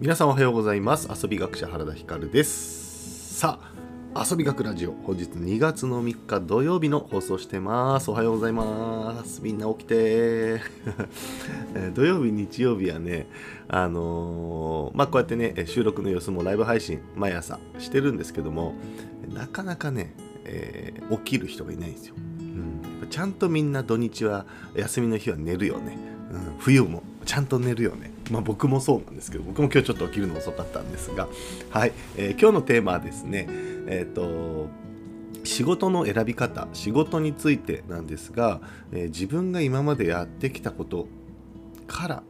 皆さんおはようございます。遊び学者原田光です。さあ遊び学ラジオ。本日2月の3日土曜日の放送してます。おはようございます。みんな起きて。土曜日日曜日はねあのー、まあこうやってね収録の様子もライブ配信毎朝してるんですけどもなかなかね、えー、起きる人がいないんですよ、うん、ちゃんとみんな土日は休みの日は寝るよね、うん、冬もちゃんと寝るよね。まあ、僕もそうなんですけど僕も今日ちょっと起きるの遅かったんですが、はい。えー、今日のテーマはですねえっ、ー、と仕事の選び方仕事についてなんですが、えー、自分が今までやってきたことから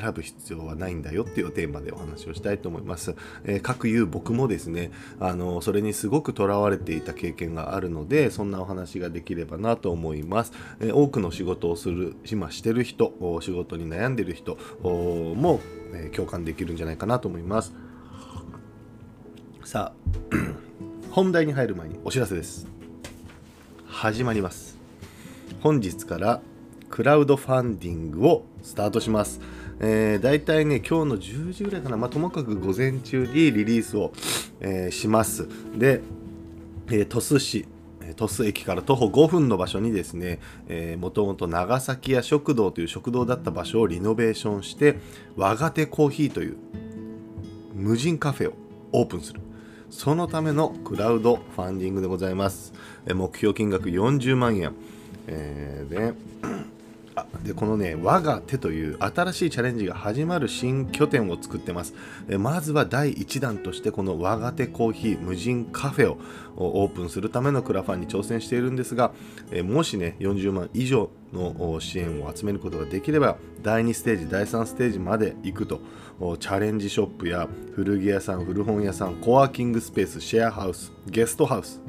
選ぶ必要はないんだよっていうテーマでお話をしたいと思います。えー、各言う僕もですね、あのそれにすごくとらわれていた経験があるので、そんなお話ができればなと思います。えー、多くの仕事をする、今してる人、仕事に悩んでる人も、えー、共感できるんじゃないかなと思います。さあ、本題に入る前にお知らせです。始まります。本日からクラウドファンディングをスタートします。えー、大体ね、今日の10時ぐらいかな、まあ、ともかく午前中にリリースを、えー、します。で、えー、鳥栖市、鳥栖駅から徒歩5分の場所にですね、もともと長崎屋食堂という食堂だった場所をリノベーションして、和がてコーヒーという無人カフェをオープンする。そのためのクラウドファンディングでございます。目標金額40万円。えー、で、あでこのね我が手という新しいチャレンジが始まる新拠点を作ってます。まずは第1弾としてこの我が手コーヒー無人カフェをオープンするためのクラファンに挑戦しているんですがもしね40万以上の支援を集めることができれば第2ステージ第3ステージまで行くとチャレンジショップや古着屋さん古本屋さんコワーキングスペースシェアハウスゲストハウス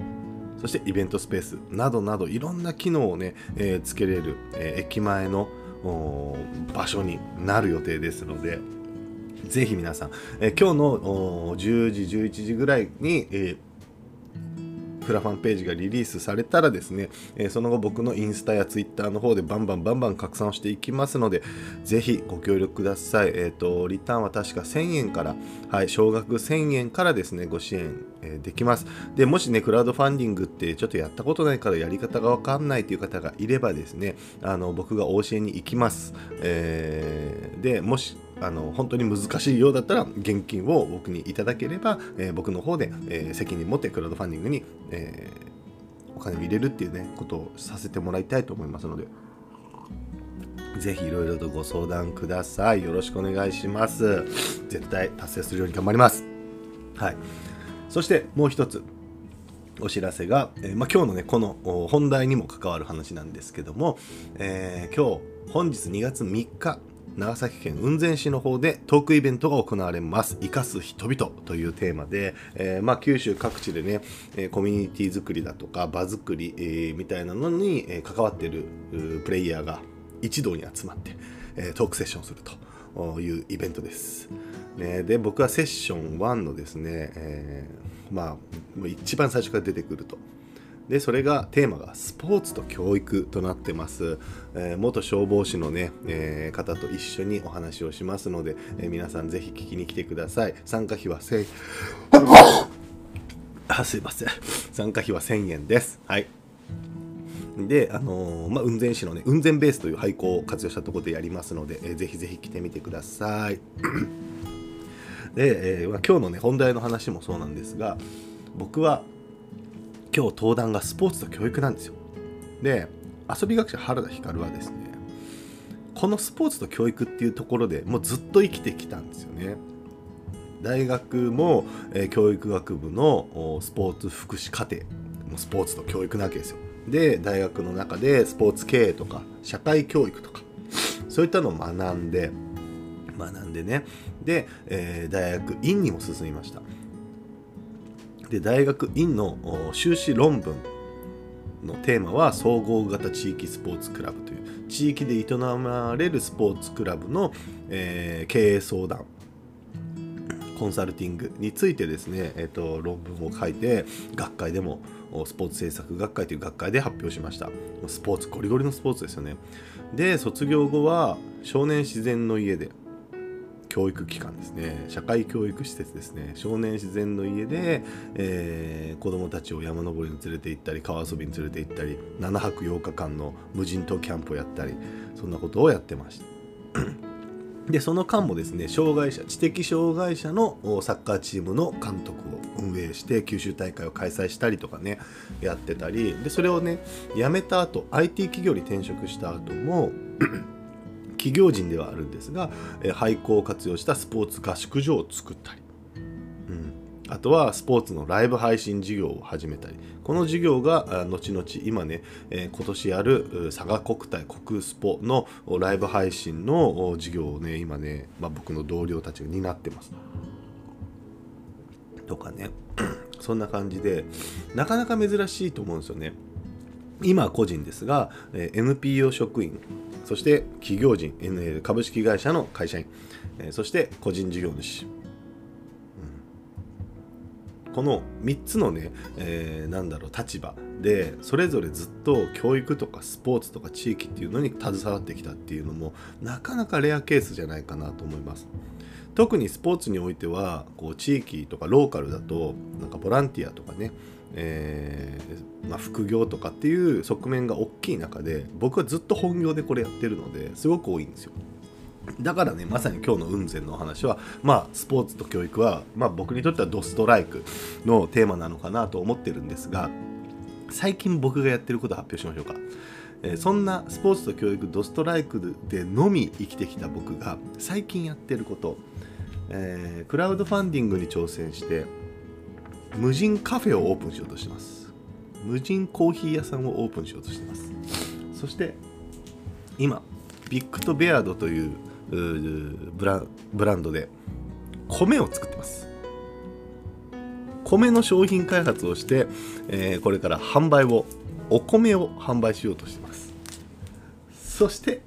そしてイベントスペースなどなどいろんな機能をね、えー、つけれる、えー、駅前の場所になる予定ですので、ぜひ皆さん、えー、今日の10時、11時ぐらいに、えークラファンページがリリースされたらですね、えー、その後僕のインスタやツイッターの方でバンバンバンバン拡散していきますので、ぜひご協力ください。えっ、と、リターンは確か1000円から、はい、少額1000円からですね、ご支援、ー、できます。で、もしね、クラウドファンディングってちょっとやったことないからやり方がわかんないという方がいればですね、あの、僕がお教えに行きます。えー、で、もし、あの本当に難しいようだったら現金を僕にいただければ、えー、僕の方で、えー、責任持ってクラウドファンディングに、えー、お金を入れるっていうねことをさせてもらいたいと思いますので。ぜひいろいろとご相談ください。よろしくお願いします。絶対達成するように頑張ります。はい。そしてもう一つお知らせが、えー、ま、今日のねこの本題にも関わる話なんですけども、えー、今日本日2月3日長崎県雲仙市の方でトークイベントが行われます。生かす人々というテーマで、えー、ま、九州各地でね、えコミュニティ作りだとか場作り、えー、みたいなのに、え関わっているプレイヤーが一堂に集まって、えトークセッションするというイベントです。ね、で僕はセッション1のですね、えー、まあ一番最初から出てくると。でそれがテーマがスポーツと教育となってます、えー、元消防士のね、えー、方と一緒にお話をしますので、えー、皆さんぜひ聞きに来てください。参加費は1000 あすいません。参加費は1000円です。はいで、あのー、まあ、雲仙市のね、雲仙ベースという廃校を活用したところでやりますので、えー、ぜひぜひ来てみてください。で、えーまあ、今日のね、本題の話もそうなんですが、僕は今日登壇がスポーツと教育なんですよ。で、遊び学者原田光はですね、このスポーツと教育っていうところでもうずっと生きてきたんですよね。大学も、えー、教育学部のスポーツ福祉課程もスポーツと教育なわけですよ。で大学の中でスポーツ経営とか社会教育とかそういったのを学んで学んでねで、えー、大学院にも進みました。で大学院の修士論文のテーマは総合型地域スポーツクラブという地域で営まれるスポーツクラブの、えー、経営相談コンサルティングについてですね、えーと、論文を書いて学会でもスポーツ政策学会という学会で発表しました。スポーツゴリゴリのスポーツですよね。で卒業後は少年自然の家で教育機関ですね。社会教育施設ですね。少年自然の家で、えー、子どもたちを山登りに連れて行ったり川遊びに連れて行ったり7泊8日間の無人島キャンプをやったりそんなことをやってました。でその間もですね障害者知的障害者のサッカーチームの監督を運営して九州大会を開催したりとかねやってたり。でそれをね辞めた後 IT 企業に転職した後も 企業人ではあるんですが、え廃校を活用したスポーツ合宿所を作ったり、あとはスポーツのライブ配信事業を始めたりこの事業が後々今ね、え今年やる佐賀国体国スポのライブ配信の事業をね今ね、まあ、僕の同僚たちが担ってます。とかね そんな感じでなかなか珍しいと思うんですよね。今は個人ですが、え NPO 職員そして企業人、株式会社の会社員、そして個人事業主。この3つのね、えー、なんだろう立場でそれぞれずっと教育とかスポーツとか地域っていうのに携わってきたっていうのもなかなかレアケースじゃないかなと思います。特にスポーツにおいてはこう地域とかローカルだとなんかボランティアとかねえー、まあ、副業とかっていう側面が大きい中で僕はずっと本業でこれやってるのですごく多いんですよだからねまさに今日の雲仙のお話はまあスポーツと教育は、まあ、僕にとってはドストライクのテーマなのかなと思ってるんですが最近僕がやってることを発表しましょうか、えー、そんなスポーツと教育ドストライクでのみ生きてきた僕が最近やってること、えー、クラウドファンディングに挑戦して無人カフェをオープンしようとしてます。無人コーヒー屋さんをオープンしようとしてます。そして今ビッグとベアードというブラブランドで米を作ってます。米の商品開発をして、えー、これから販売をお米を販売しようとしてます。そして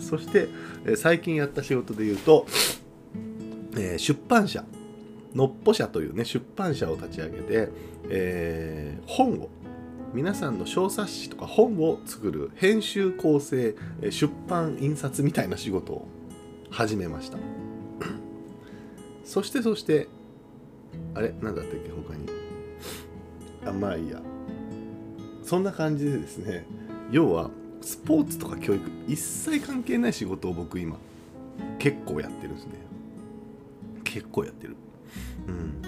そして、えー、最近やった仕事で言うと、えー、出版社のっぽ社というね出版社を立ち上げて、えー、本を皆さんの小冊子とか本を作る編集構成出版印刷みたいな仕事を始めました。そしてそしてあれ？何だったっけ？他に。あまあいいや。そんな感じでですね。要はスポーツとか教育一切関係ない仕事を僕今結構やってるんですね。結構やってる。うん、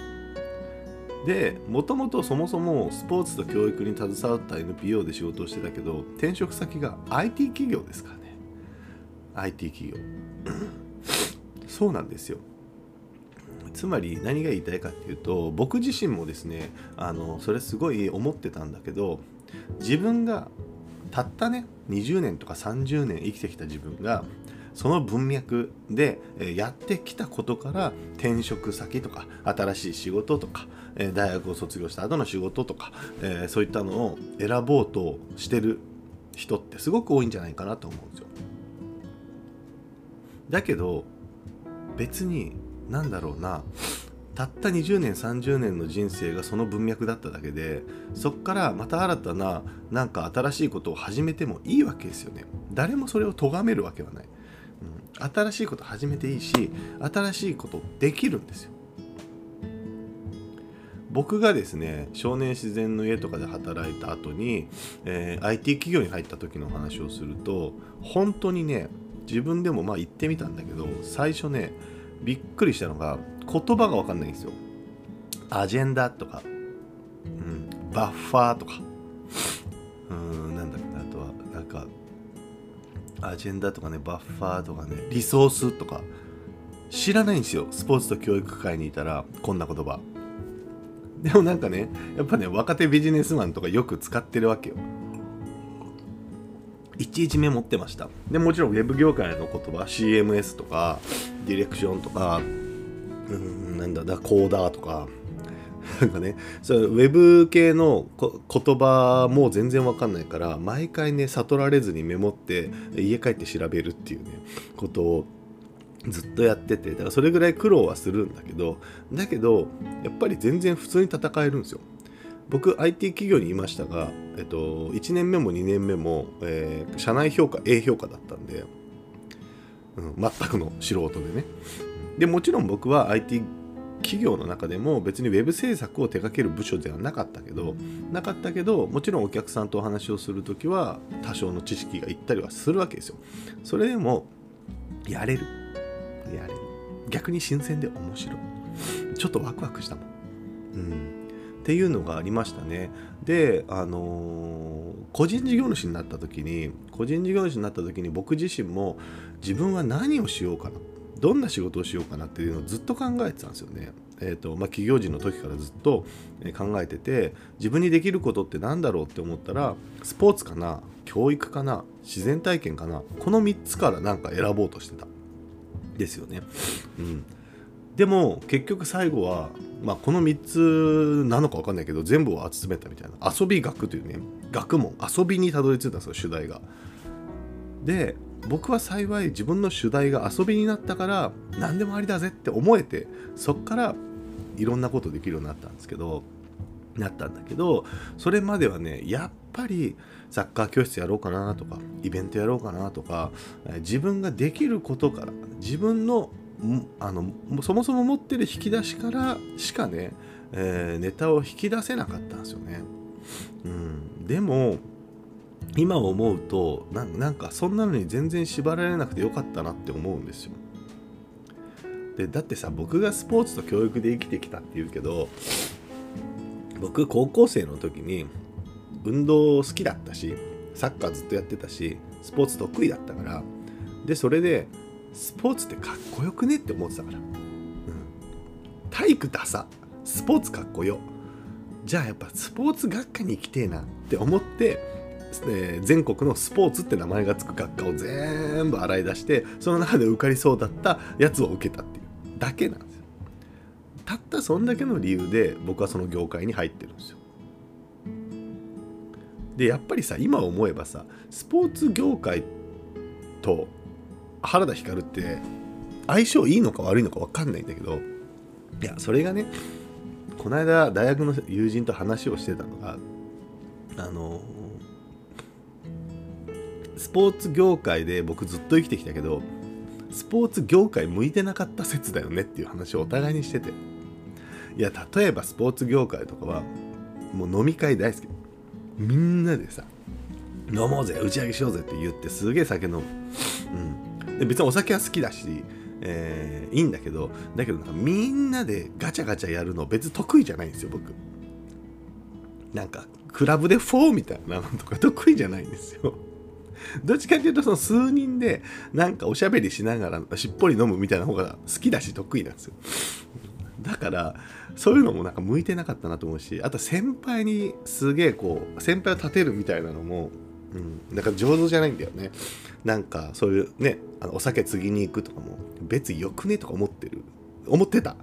でもともとそもそもスポーツと教育に携わった NPO で仕事をしてたけど転職先が IT 企業ですからね。IT 企業 そうなんですよつまり何が言いたいかっていうと僕自身もですねあのそれすごい思ってたんだけど自分がたったね20年とか30年生きてきた自分がその文脈でやってきたことから転職先とか新しい仕事とか大学を卒業した後の仕事とかそういったのを選ぼうとしてる人ってすごく多いんじゃないかなと思うんですよ。だけど別に何だろうな。たった20年30年の人生がその文脈だっただけでそっからまた新たななんか新しいことを始めてもいいわけですよね。誰もそれを咎めるわけはない。うん。新しいこと始めていいし新しいことできるんですよ。僕がですね少年自然の家とかで働いた後に、えー、IT 企業に入った時の話をすると本当にね自分でもまあ言ってみたんだけど最初ねびっくりしたのが言葉が分かんないんですよ。アジェンダとか、うん、バッファーとか。うーんなんだっけあとはなんかアジェンダとかねバッファーとかねリソースとか。知らないんですよ。スポーツと教育界にいたらこんな言葉。でもなんかねやっぱね若手ビジネスマンとかよく使ってるわけよ。いちいちメモってました。でもちろんウェブ業界の言葉 CMS とかディレクションとかうんなんだだコーダーとかなんかねそウェブ系の言葉も全然わかんないから毎回ね悟られずにメモって家帰って調べるっていうねことをずっとやっててだからそれぐらい苦労はするんだけどだけどやっぱり全然普通に戦えるんですよ。僕 IT 企業にいましたが、えっと、1年目も2年目も、えー、社内評価 A 評価だったんで、うん、全くの素人でね。でもちろん僕は IT 企業の中でも別にウェブ制作を手掛ける部署ではなかったけどなかったけどもちろんお客さんとお話をする時は多少の知識がいったりはするわけですよ。それでもやれる。やれる。逆に新鮮で面白い。ちょっとワクワクしたもん。うん。っていうのがありましたねであのー、個人事業主になった時に個人事業主になった時に僕自身も自分は何をしようかなどんな仕事をしようかなっていうのをずっと考えてたんですよね。えーとまあ、企業人の時からずっと考えてて自分にできることって何だろうって思ったらスポーツかな教育かな自然体験かなこの3つからなんか選ぼうとしてたですよね。うん、でも結局最後は、まあ、この3つなのか分かんないけど全部を集めたみたいな遊び学というね学問遊びにたどり着いたんですよ主題が。で僕は幸い自分の主題が遊びになったから何でもありだぜって思えてそっからいろんなことできるようになったんですけどなったんだけどそれまではねやっぱりサッカー教室やろうかなとかイベントやろうかなとか自分ができることから自分のあのそもそも持ってる引き出しからしかね、えー、ネタを引き出せなかったんですよね。うん、でも今思うとなんかそんなのに全然縛られなくてよかったなって思うんですよ。でだってさ僕がスポーツと教育で生きてきたっていうけど僕高校生の時に運動好きだったしサッカーずっとやってたしスポーツ得意だったからでそれでスポーツってかっこよくねって思ってたから、うん、体育ダサ。スポーツかっこよ。じゃあやっぱスポーツ学科に行きてえなって思ってえー、全国のスポーツって名前が付く学科を全部洗い出してその中で受かりそうだったやつを受けたっていう。だけなんですよ。たったそんだけの理由で僕はその業界に入ってるんですよ。でやっぱりさ今思えばさスポーツ業界と原田光って相性いいのか悪いのか分かんないんだけどいやそれがねこの間大学の友人と話をしてたのがあのスポーツ業界で僕ずっと生きてきたけどスポーツ業界向いてなかった説だよねっていう話をお互いにしてて。いや例えばスポーツ業界とかはもう飲み会大好き。みんなでさ飲もうぜ打ち上げしようぜって言ってすげえ酒飲む、うん、別にお酒は好きだし、えー、いいんだけどだけどなんかみんなでガチャガチャやるの別に得意じゃないんですよ僕。なんかクラブでフォーみたいなのとか得意じゃないんですよ。どっちかっていうとその数人でなんかおしゃべりしながらしっぽり飲むみたいな方が好きだし得意なんですよ。だからそういうのもなんか向いてなかったなと思うしあと先輩にすげえこう先輩を立てるみたいなのもうん、なんか上手じゃないんだよね。なんかそういうねあのお酒継ぎに行くとかも別よくねとか思ってる。思ってた。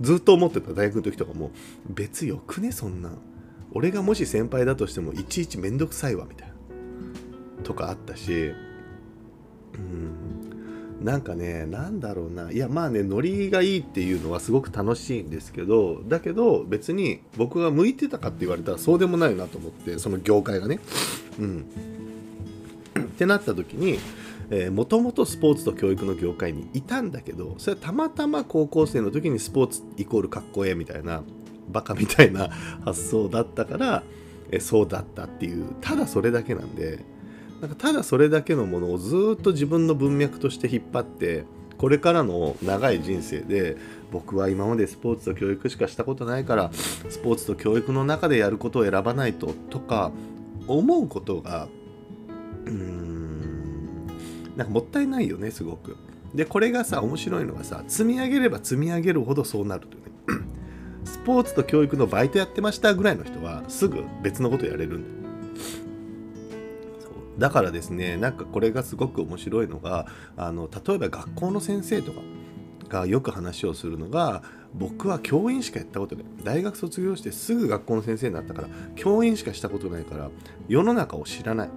ずっと思ってた。大学の時とかも別よくねそんな俺がもし先輩だとしてもいちいちめんどくさいわみたいな。とかあったし。うん。なんかねなんだろうな。いやまあねノリがいいっていうのはすごく楽しいんですけどだけど別に僕が向いてたかって言われたらそうでもないなと思ってその業界がね。うん。ってなった時にもともとスポーツと教育の業界にいたんだけどそれはたまたま高校生の時にスポーツイコールかっこええみたいなバカみたいな 発想だったからえそうだったっていうただそれだけなんでなんかただそれだけのものをずっと自分の文脈として引っ張ってこれからの長い人生で僕は今までスポーツと教育しかしたことないからスポーツと教育の中でやることを選ばないととか思うことがうん。なんかもったいないよねすごく。でこれがさ面白いのがさ積み上げれば積み上げるほどそうなるというね。スポーツと教育のバイトやってましたぐらいの人はすぐ別のことやれるんだよ。だからですねなんかこれがすごく面白いのがあの例えば学校の先生とかがよく話をするのが僕は教員しかやったことない。大学卒業してすぐ学校の先生になったから教員しかしたことないから世の中を知らない。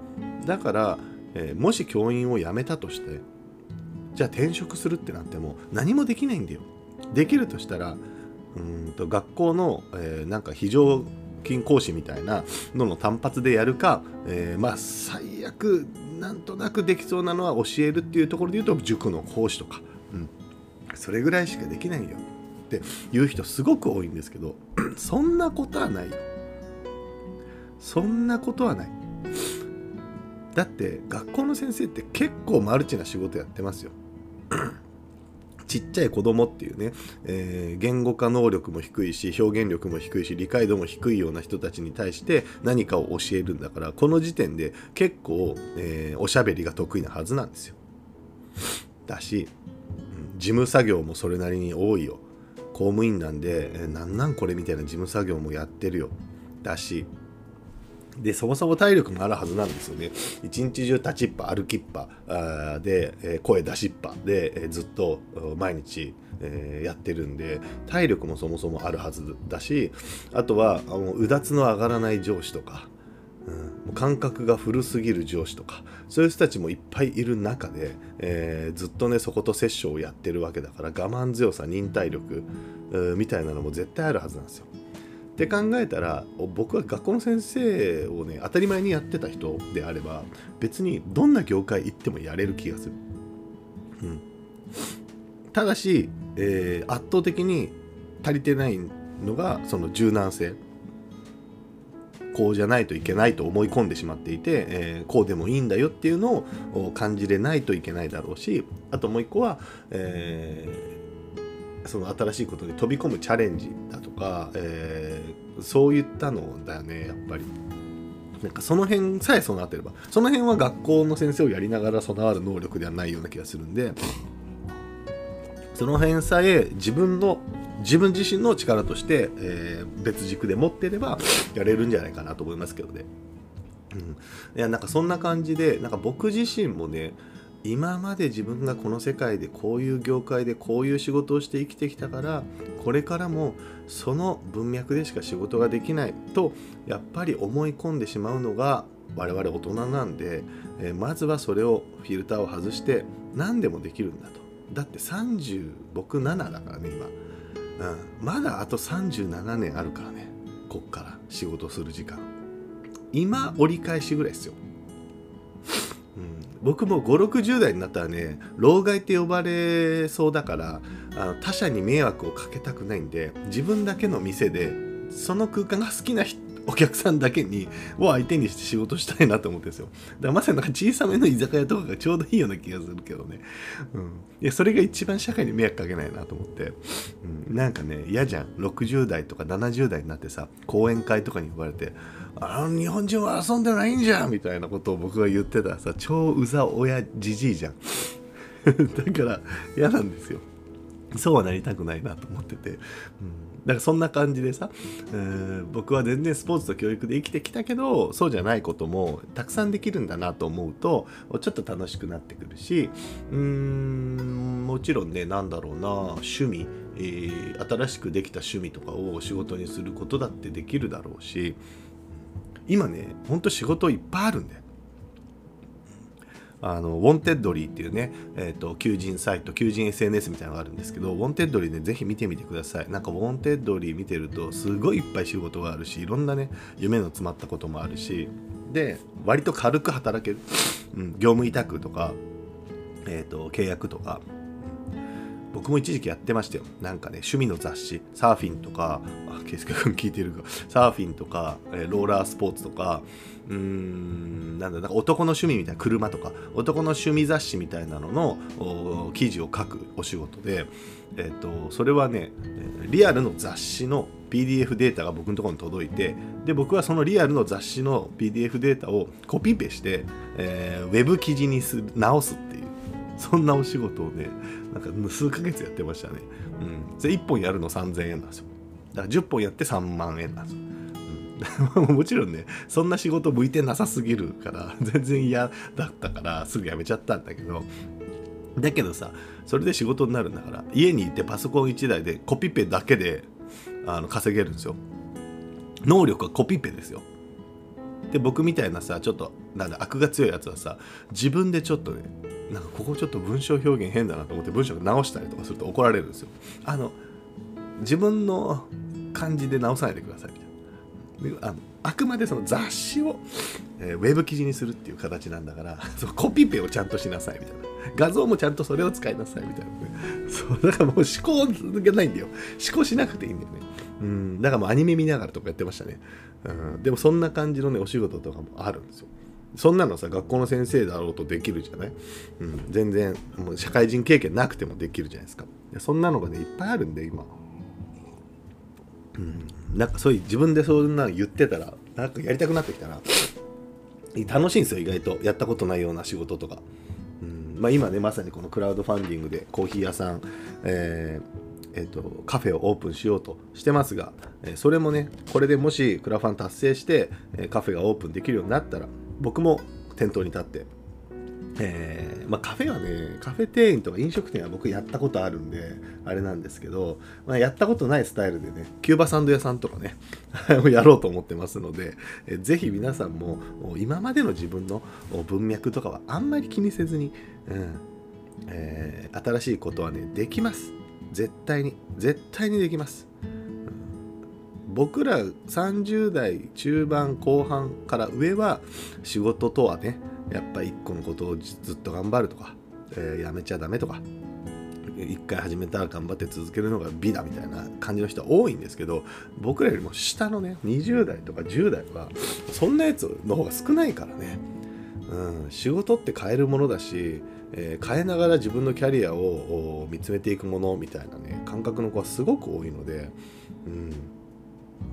だから、えー、もし教員を辞めたとしてじゃあ転職するってなっても何もできないんだよ。できるとしたらうんと学校の、えー、なんか非常勤講師みたいなのの単発でやるか、えー、まあ最悪なんとなくできそうなのは教えるっていうところで言うと塾の講師とか、うん、それぐらいしかできないよ。って言う人すごく多いんですけど そんなことはない。よそんなことはない。だって学校の先生って結構マルチな仕事やってますよ ちっちゃい子供っていうね、えー、言語化能力も低いし表現力も低いし理解度も低いような人たちに対して何かを教えるんだからこの時点で結構、えー、おしゃべりが得意なはずなんですよ。だし、うん、事務作業もそれなりに多いよ。公務員なんで、えー、なんなんこれみたいな事務作業もやってるよ。だし、でそもそも体力もあるはずなんですよね一日中立ちっぱ歩きっぱで、声出しっぱで、ずっと毎日、やってるんで体力もそもそもあるはずだしあとはあのうだつの上がらない上司とか、うん、感覚が古すぎる上司とかそういう人たちもいっぱいいる中で、えー、ずっとねそことセッションをやってるわけだから我慢強さ忍耐力みたいなのも絶対あるはずなんですよ。って考えたら僕は学校の先生をね当たり前にやってた人であれば別にどんな業界行ってもやれる気がする。うん、ただし、えー、圧倒的に足りてないのがその柔軟性。こうじゃないといけないと思い込んでしまっていて、えー、こうでもいいんだよっていうのを感じれないといけないだろうしあともう一個は、えー、その新しいことに飛び込むチャレンジだとか、え、そういったのだよねやっぱり。なんかその辺さえ備わってればその辺は学校の先生をやりながら備わる能力ではないような気がするんでその辺さえ自分の自分自身の力として、えー、別軸で持ってればやれるんじゃないかなと思いますけどね。うん、いやなんかそんな感じでなんか僕自身もね今まで自分がこの世界でこういう業界でこういう仕事をして生きてきたからこれからもその文脈でしか仕事ができないとやっぱり思い込んでしまうのが我々大人なんで、えー、まずはそれをフィルターを外して何でもできるんだと。だって30僕7だからね今、うん、まだあと37年あるからね。こっから仕事する時間。今折り返しぐらいですよ。僕も560代になったらね老害って呼ばれそうだからあの他者に迷惑をかけたくないんで自分だけの店でその空間が好きなお客さんだけにを相手にして仕事したいなと思ってんですよ。だからまさになんか小さめの居酒屋とかがちょうどいいような気がするけどね。うん。いや、それが一番社会に迷惑かけないなと思って。うん。なんかね、嫌じゃん。60代とか70代になってさ、講演会とかに呼ばれて、あの日本人は遊んでないんじゃんみたいなことを僕が言ってた。さ超うざ親じじいじゃん。だから嫌なんですよ。そうはなりたくないなと思ってて、うん、だからそんな感じでさ、えー、僕は全然スポーツと教育で生きてきたけどそうじゃないこともたくさんできるんだなと思うとちょっと楽しくなってくるしうーんもちろんねなんだろうな趣味、新しくできた趣味とかを仕事にすることだってできるだろうし今ねほんと仕事いっぱいあるんだよ。あのウォンテッドリーっていうね、えーと、求人サイト求人 SNS みたいなのがあるんですけどウォンテッドリーねぜひ見てみてください。なんかウォンテッドリー見てるとすごいいっぱい仕事があるしいろんなね夢の詰まったこともあるしで割と軽く働ける、うん、業務委託とか、えーと契約とか。僕も一時期やってましたよ。なんかね趣味の雑誌サーフィンとかあ圭介君聞いてるか。サーフィンとか、えローラースポーツとかうーんなんだなんか男の趣味みたいな車とか男の趣味雑誌みたいなのの記事を書くお仕事で、えっとそれはねリアルの雑誌の PDF データが僕のところに届いてで僕はそのリアルの雑誌の PDF データをコピペして、えー、ウェブ記事にする直すっていう。そんなお仕事をねなんか数ヶ月やってましたね。うん。で、1本やるの3000円なんですよ。だから10本やって3万円なんですよ。もちろんね、そんな仕事向いてなさすぎるから、全然嫌だったからすぐ辞めちゃったんだけど、だけどさ、それで仕事になるんだから、家にいてパソコン1台でコピペだけであの稼げるんですよ。能力はコピペですよ。で僕みたいなさちょっとなんだ悪が強いやつはさ自分でちょっとねなんかここちょっと文章表現変だなと思って文章直したりとかすると怒られるんですよ。あの自分の感じで直さないでくださいみたいな。あのあくまでその雑誌を、えー、ウェブ記事にするっていう形なんだから そのコピペをちゃんとしなさいみたいな。画像もちゃんとそれを使いなさいみたいなそうだからもう思考がないんだよ思考しなくていいんだよねうん。だからもうアニメ見ながらとかやってましたね、うん、でもそんな感じのねお仕事とかもあるんですよ。そんなのさ学校の先生だろうとできるじゃない、うん、全然もう社会人経験なくてもできるじゃないですか。そんなのがねいっぱいあるんで今。うん。なんかそういう自分でそんなの言ってたらなんかやりたくなってきたら楽しいんですよ意外と。やったことないような仕事とか、うん。まあ、今ねまさにこのクラウドファンディングでコーヒー屋さん、えーえーと、カフェをオープンしようとしてますが、え、それもねこれでもしクラファン達成して、え、カフェがオープンできるようになったら僕も店頭に立ってえー、まあ、カフェはねカフェ店員とか飲食店は僕やったことあるんであれなんですけど、まあ、やったことないスタイルでねキューバサンド屋さんとかね やろうと思ってますので、えー、ぜひ皆さんも今までの自分の文脈とかはあんまり気にせずに、うんえー、新しいことはねできます。絶対に絶対にできます、僕ら30代中盤後半から上は仕事とはねやっぱ一個のことをずっと頑張るとか、えー、やめちゃダメとか一回始めたら頑張って続けるのが美だみたいな感じの人は多いんですけど僕らよりも下のね20代とか10代はそんなやつの方が少ないからね、うん、仕事って変えるものだし、えー、変えながら自分のキャリアを見つめていくものみたいなね感覚の子はすごく多いので、うん、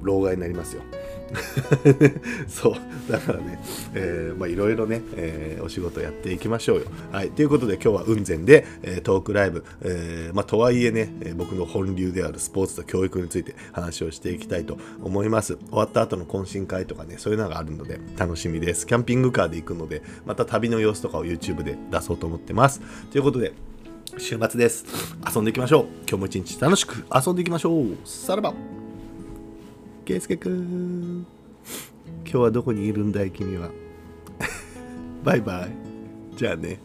老害になりますよ。そうだからね、えー、まあいろいろね、えー、お仕事やっていきましょうよ。はいということで今日は雲仙で、えー、トークライブ、えー、まあとはいえね、え僕の本流であるスポーツと教育について話をしていきたいと思います。終わった後の懇親会とかねそういうのがあるので楽しみです。キャンピングカーで行くのでまた旅の様子とかを YouTube で出そうと思ってます。ということで週末です。遊んでいきましょう。今日も一日楽しく遊んでいきましょう。さらば。圭介くん。今日はどこにいるんだい君は。バイバイ。じゃあね。